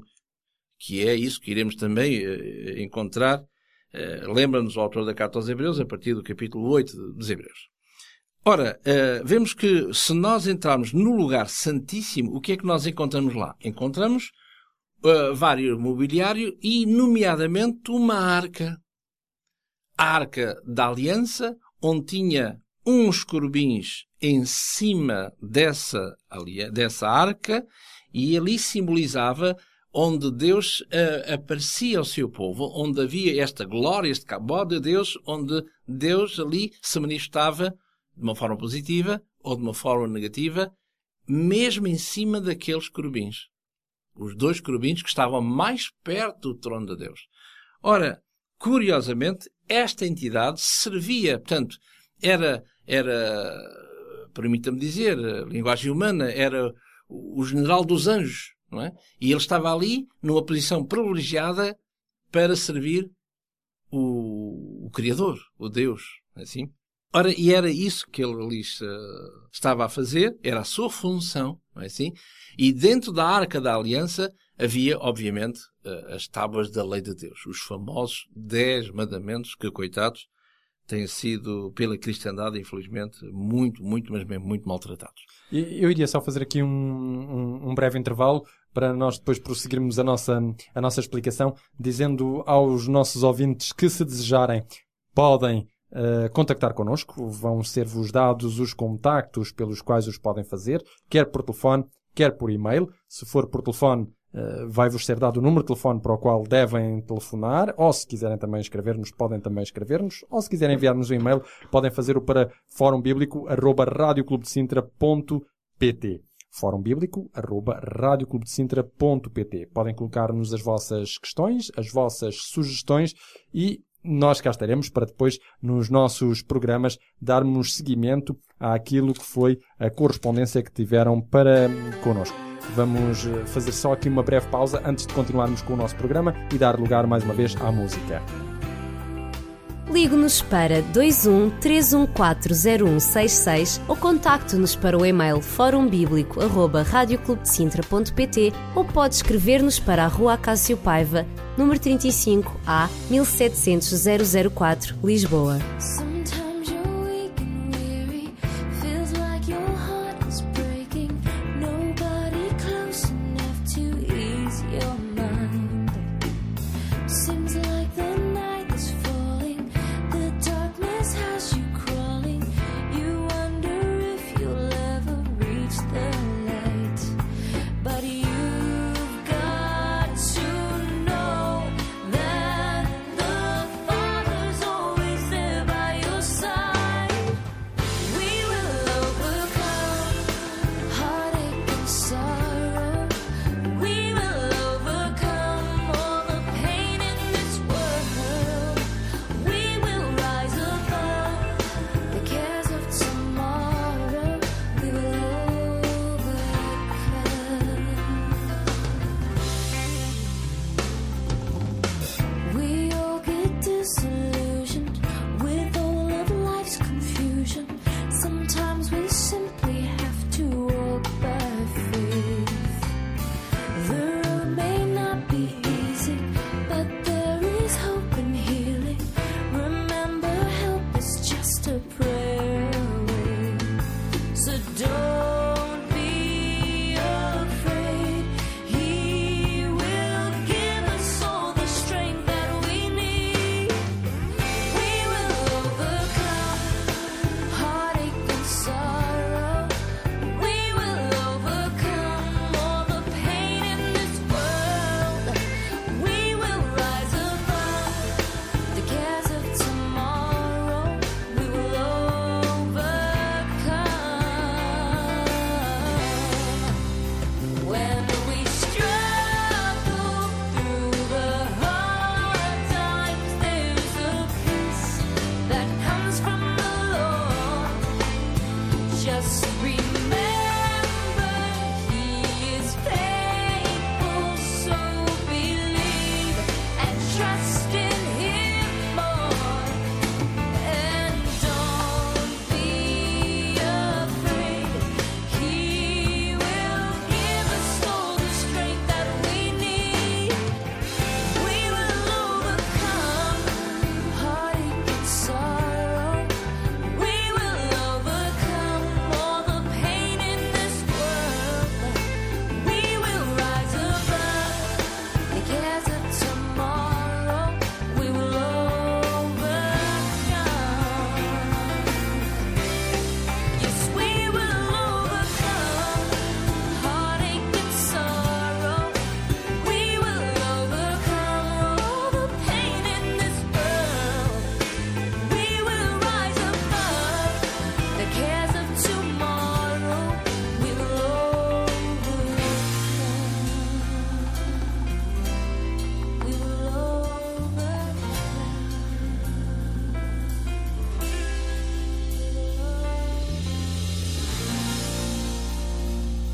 que é isso que iremos também uh, encontrar Lembra-nos o autor da Carta aos Hebreus, a partir do capítulo 8 dos Hebreus. Ora, uh, vemos que se nós entrarmos no lugar santíssimo, o que é que nós encontramos lá? Encontramos uh, vários mobiliário e, nomeadamente, uma arca. A arca da aliança, onde tinha uns corbins em cima dessa, dessa arca, e ali simbolizava onde Deus uh, aparecia ao seu povo, onde havia esta glória, este cabó de Deus, onde Deus ali se manifestava de uma forma positiva ou de uma forma negativa, mesmo em cima daqueles querubins. Os dois querubins que estavam mais perto do trono de Deus. Ora, curiosamente, esta entidade servia, portanto, era, era, permita-me dizer, linguagem humana, era o general dos anjos, não é? E ele estava ali numa posição privilegiada para servir o, o Criador, o Deus, é assim. Ora, e era isso que ele ali estava a fazer, era a sua função, não é assim? E dentro da Arca da Aliança havia, obviamente, uh, as tábuas da lei de Deus, os famosos dez mandamentos que, coitados, têm sido, pela cristandade, infelizmente, muito, muito, mas mesmo muito maltratados. Eu iria só fazer aqui um, um, um, breve intervalo para nós depois prosseguirmos a nossa, a nossa explicação, dizendo aos nossos ouvintes que, se desejarem, podem uh, contactar connosco. Vão ser-vos dados os contactos pelos quais os podem fazer, quer por telefone, quer por e-mail. Se for por telefone, uh, vai-vos ser dado o número de telefone para o qual devem telefonar, ou se quiserem também escrever-nos, podem também escrever-nos, ou se quiserem enviar-nos um e-mail, podem fazer-o para fórumbíblico.radioclubdecintra.pt Fórum Bíblico, arroba radioclubdecintra.pt. Podem colocar-nos as vossas questões, as vossas sugestões e nós cá estaremos para depois, nos nossos programas, darmos seguimento àquilo que foi a correspondência que tiveram para connosco. Vamos eh, fazer só aqui uma breve pausa antes de continuarmos com o nosso programa e dar lugar mais uma vez à música. Ligue-nos para 21 3140166 ou contacte-nos para o e-mail forumbíblico.radioclubdecintra.pt ou pode escrever-nos para a Rua Acácio Paiva, número 35 A 1700 004, Lisboa.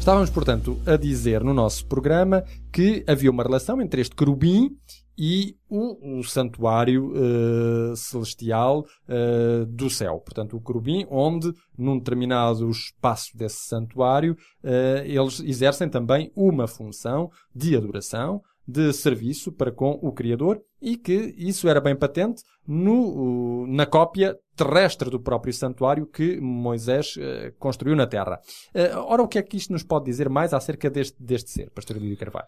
Estávamos, portanto, a dizer no nosso programa que havia uma relação entre este querubim e o, o santuário eh, celestial eh, do céu. Portanto, o querubim, onde, num determinado espaço desse santuário, eh, eles exercem também uma função de adoração, de serviço para com o Criador e que isso era bem patente no, na cópia terrestre do próprio santuário que Moisés eh, construiu na terra. Eh, ora, o que é que isto nos pode dizer mais acerca deste, deste ser, Pastor Lídio Carvalho?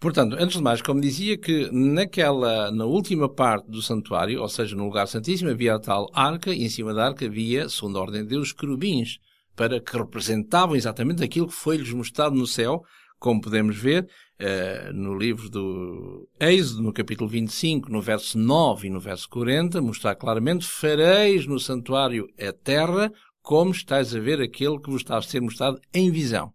Portanto, antes de mais, como dizia que naquela, na última parte do santuário, ou seja, no lugar santíssimo, havia a tal arca e em cima da arca havia, segundo a ordem de Deus, querubins, para que representavam exatamente aquilo que foi-lhes mostrado no céu, como podemos ver uh, no livro do Êxodo, no capítulo 25, no verso 9 e no verso 40, mostrar claramente, fareis no santuário a terra, como estáis a ver aquele que vos está a ser mostrado em visão.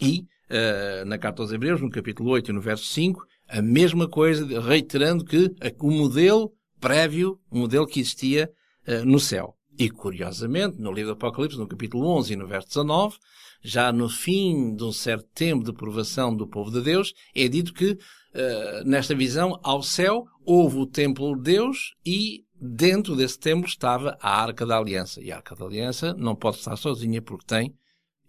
E, uh, na carta aos Hebreus, no capítulo 8 e no verso 5, a mesma coisa, reiterando que o modelo prévio, o modelo que existia uh, no céu. E, curiosamente, no livro do Apocalipse, no capítulo 11 e no verso 19, já no fim de um certo tempo de provação do povo de Deus, é dito que, uh, nesta visão, ao céu houve o templo de Deus e dentro desse templo estava a Arca da Aliança. E a Arca da Aliança não pode estar sozinha porque tem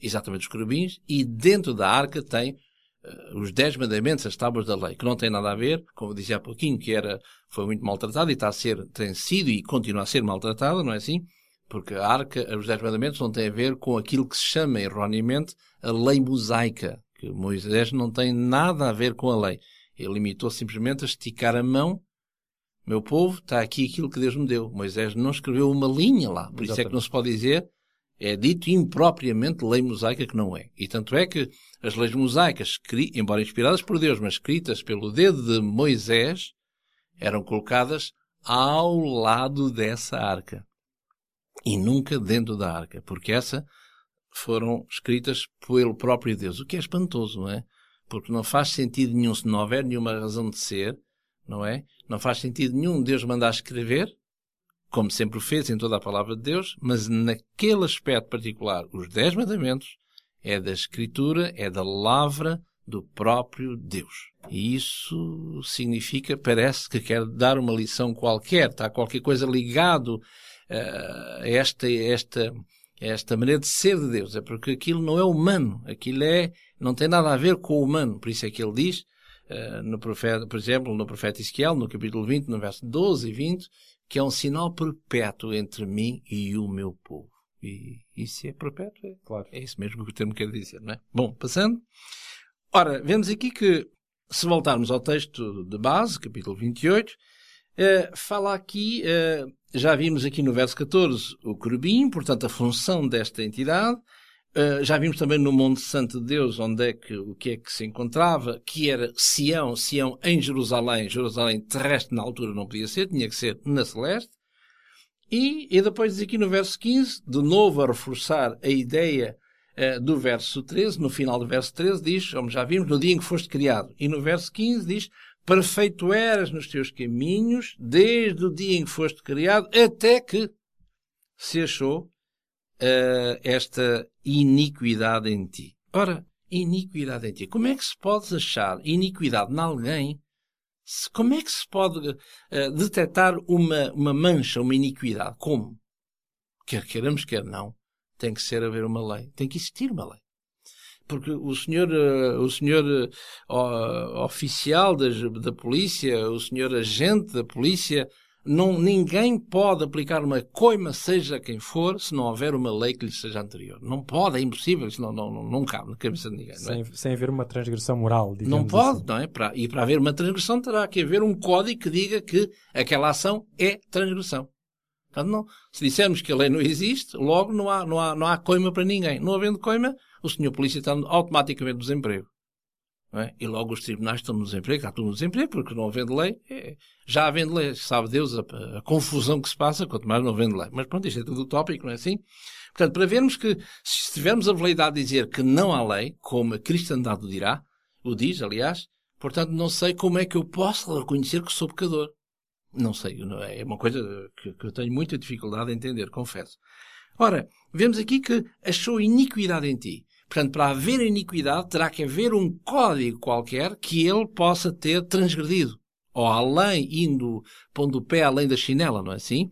exatamente os querubins e dentro da Arca tem uh, os Dez Mandamentos, as tábuas da lei, que não tem nada a ver, como dizia há pouquinho, que era, foi muito maltratada e está a ser, tem sido e continua a ser maltratada, não é assim? Porque a arca, os Dez Mandamentos não têm a ver com aquilo que se chama erroneamente a lei mosaica, que Moisés não tem nada a ver com a lei. Ele limitou simplesmente a esticar a mão. Meu povo, está aqui aquilo que Deus me deu. Moisés não escreveu uma linha lá. Por isso é que não se pode dizer, é dito impropriamente lei mosaica que não é. E tanto é que as leis mosaicas, embora inspiradas por Deus, mas escritas pelo dedo de Moisés, eram colocadas ao lado dessa arca e nunca dentro da arca, porque essa foram escritas pelo próprio Deus, o que é espantoso, não é? Porque não faz sentido nenhum, se não houver nenhuma razão de ser, não é? Não faz sentido nenhum Deus mandar escrever, como sempre fez em toda a palavra de Deus, mas naquele aspecto particular, os Dez Mandamentos, é da Escritura, é da lavra do próprio Deus. E isso significa, parece que quer dar uma lição qualquer, está qualquer coisa ligado uh, esta, esta, esta maneira de ser de Deus. É porque aquilo não é humano. Aquilo é, não tem nada a ver com o humano. Por isso é que ele diz, uh, no profeta, por exemplo, no profeta Ezequiel, no capítulo 20, no verso 12 e 20, que é um sinal perpétuo entre mim e o meu povo. E isso é perpétuo? É, claro. é isso mesmo que o termo quer dizer, não é? Bom, passando. Ora, vemos aqui que, se voltarmos ao texto de base, capítulo 28, Uh, fala aqui, uh, já vimos aqui no verso 14 o querubim, portanto a função desta entidade. Uh, já vimos também no Monte Santo de Deus onde é que, o que é que se encontrava, que era Sião, Sião em Jerusalém, Jerusalém terrestre na altura não podia ser, tinha que ser na celeste. E, e depois aqui no verso 15, de novo a reforçar a ideia do verso 13, no final do verso 13 diz, como já vimos, no dia em que foste criado. E no verso 15 diz, perfeito eras nos teus caminhos, desde o dia em que foste criado, até que se achou uh, esta iniquidade em ti. Ora, iniquidade em ti. Como é que se pode achar iniquidade em alguém? Como é que se pode uh, detectar uma, uma mancha, uma iniquidade? Como? Quer queiramos, quer não. Tem que ser haver uma lei. Tem que existir uma lei porque o senhor, eh, o senhor uh, oficial da, da polícia, o senhor agente da polícia, não, ninguém pode aplicar uma coima, seja quem for, se não houver uma lei que lhe seja anterior. Não pode, é impossível, isso não, não, não, cabe na cabeça de ninguém. Sem, é? sem haver uma transgressão moral, Não pode, assim. não é? Para, e para haver uma transgressão terá que haver um código que diga que aquela ação é transgressão. Portanto, não, se dissermos que a lei não existe, logo não há, não há, não há coima para ninguém. Não havendo coima, o senhor polícia está automaticamente no desemprego. É? E logo os tribunais estão no desemprego, está tudo no desemprego, porque não havendo lei, é, já havendo lei, sabe Deus a, a, confusão que se passa, quanto mais não havendo lei. Mas pronto, isto é tudo utópico, não é assim? Portanto, para vermos que, se tivermos a veleidade de dizer que não há lei, como a cristandade o dirá, o diz, aliás, portanto, não sei como é que eu posso reconhecer que sou pecador. Não sei, é, é uma coisa que, que eu tenho muita dificuldade em entender, confesso. Ora, vemos aqui que achou iniquidade em ti. Portanto, para haver iniquidade, terá que haver um código qualquer que ele possa ter transgredido. Ou além, indo, pondo o pé além da chinela, não é assim?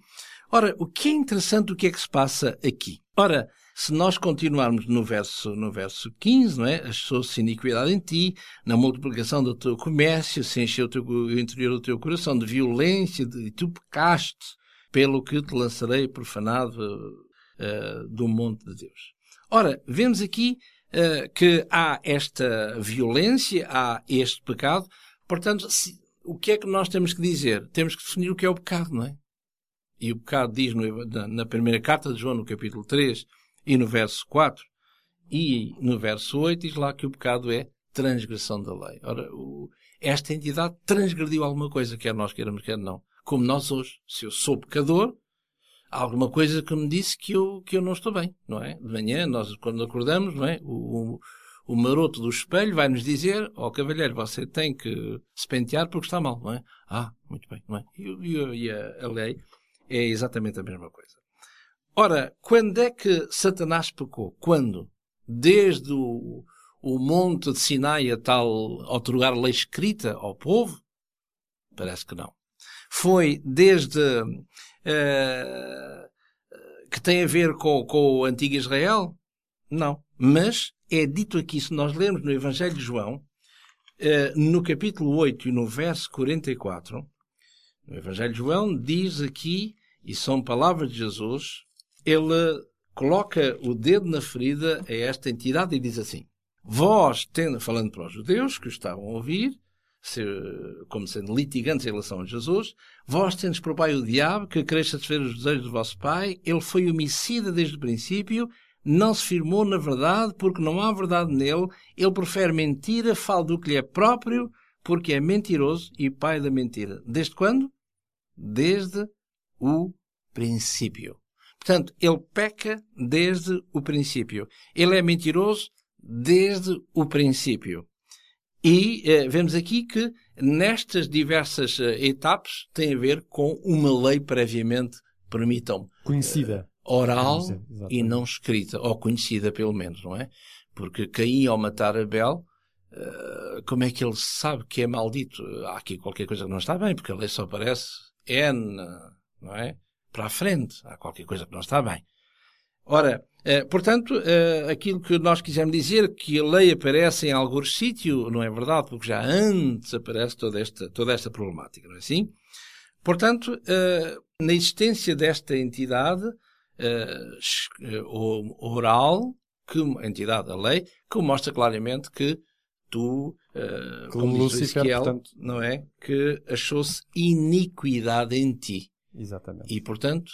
Ora, o que é interessante, o que é que se passa aqui? Ora, se nós continuarmos no verso, no verso 15, não é? Achou-se iniquidade em ti, na multiplicação do teu comércio, se encheu o, teu, o interior do teu coração de violência, de, e tu pecaste, pelo que te lançarei profanado uh, do monte de Deus. Ora, vemos aqui uh, que há esta violência, há este pecado. Portanto, se, o que é que nós temos que dizer? Temos que definir o que é o pecado, não é? E o pecado diz no, na, na primeira carta de João, no capítulo 3 e no verso 4, e no verso 8 diz lá que o pecado é transgressão da lei. Ora, o, esta entidade transgrediu alguma coisa, quer nós queiramos, quer não. Como nós hoje. Se eu sou pecador, alguma coisa que me disse que eu, que eu não estou bem, não é? De manhã, nós quando acordamos, não é? O, o, o maroto do espelho vai nos dizer, ó oh, cavalheiro, você tem que se pentear porque está mal, não é? Ah, muito bem, não é? E, e, a, a, lei é exatamente a mesma coisa. Ora, quando é que Satanás pecou? Quando? Desde o, o monte de Sinai a tal otorgar lei escrita ao povo? Parece que não. Foi desde eh, que tem a ver com, com o antigo Israel? Não. Mas é dito aqui, se nós lermos no Evangelho de João, eh, no capítulo 8 e no verso 44, no Evangelho de João, diz aqui, e são palavras de Jesus, ele coloca o dedo na ferida a esta entidade e diz assim: Vós, falando para os judeus que o estavam a ouvir, se, como sendo litigantes em relação a Jesus, vós tendes por pai o diabo, que quereis satisfazer os desejos do vosso pai, ele foi homicida desde o princípio, não se firmou na verdade, porque não há verdade nele, ele prefere mentira, fala do que lhe é próprio, porque é mentiroso e pai da mentira. Desde quando? Desde o princípio. Portanto, ele peca desde o princípio. Ele é mentiroso desde o princípio. E eh, vemos aqui que nestas diversas eh, etapas tem a ver com uma lei previamente, permitam, Conhecida. oral Vamos dizer, exatamente. e não escrita, ou conhecida pelo menos, não é? Porque Caim, ao matar Abel, eh, como é que ele sabe que é maldito? Há aqui qualquer coisa que não está bem, porque a lei só aparece N, não é? Para a frente. Há qualquer coisa que não está bem. Ora, eh, portanto, eh, aquilo que nós quisemos dizer, que a lei aparece em algum sítio, não é verdade, porque já antes aparece toda esta, toda esta problemática, não é assim? Portanto, eh, na existência desta entidade oral, que a entidade da lei, que mostra claramente que tu, como diz o Lúcifer, Ezequiel, portanto- não é? Que achou-se iniquidade em ti. Exatamente. E, portanto,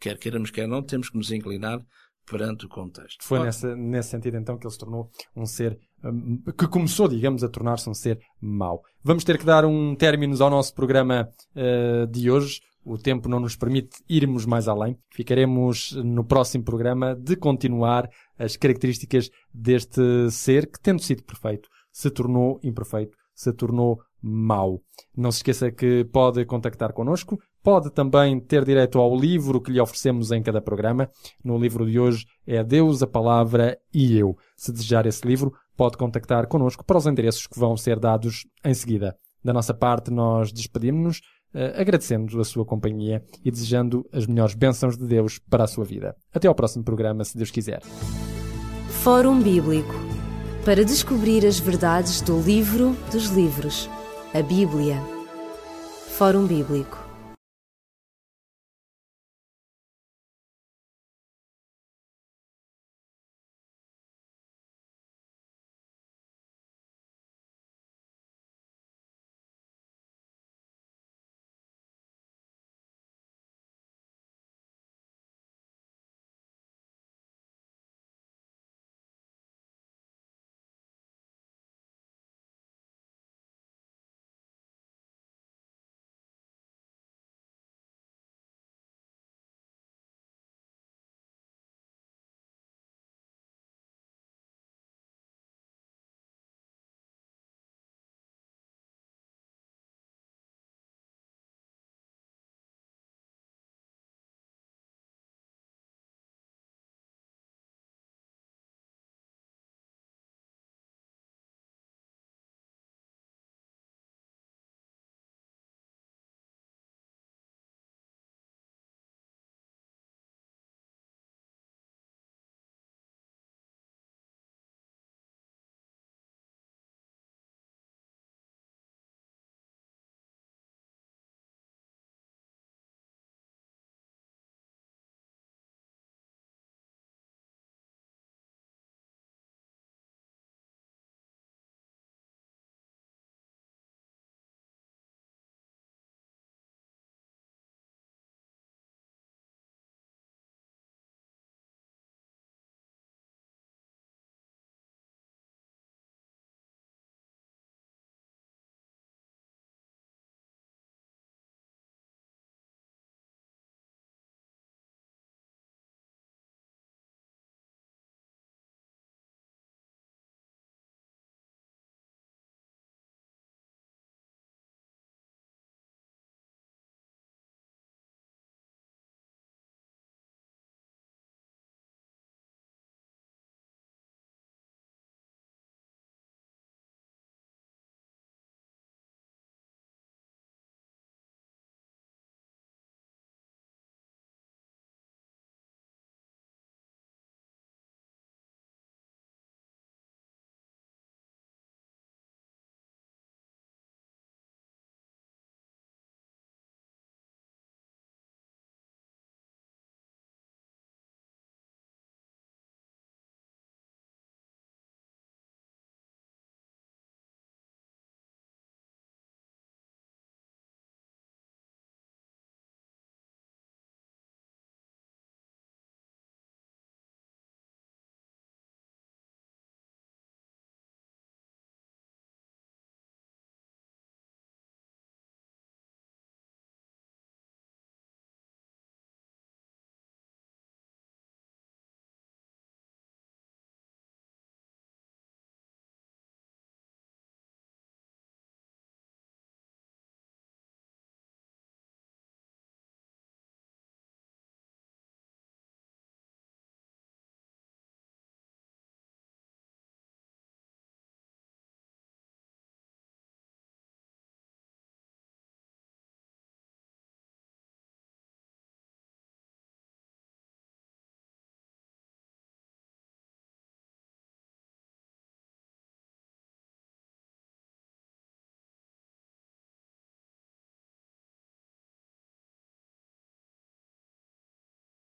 quer queiramos, quer não, temos que nos inclinar perante o contexto. Foi nessa, nesse sentido então que ele se tornou um ser hum, que começou, digamos, a tornar-se um ser mau. Vamos ter que dar um término ao nosso programa eh, de hoje. O tempo não nos permite irmos mais além. Ficaremos no próximo programa de continuar as características deste ser que, tendo sido perfeito, se tornou imperfeito, se tornou mau. Não se esqueça que pode contactar connosco, pode também ter direito ao livro que lhe oferecemos em cada programa. No livro de hoje é Deus, a Palavra e Eu. Se desejar esse livro, pode contactar connosco para os endereços que vão ser dados em seguida. Da nossa parte, nós despedimos-nos, eh, agradecendo a sua companhia e desejando as melhores bênçãos de Deus para a sua vida. Até ao próximo programa, se Deus quiser. Fórum Bíblico para descobrir as verdades do livro dos livros, a Bíblia. Fórum Bíblico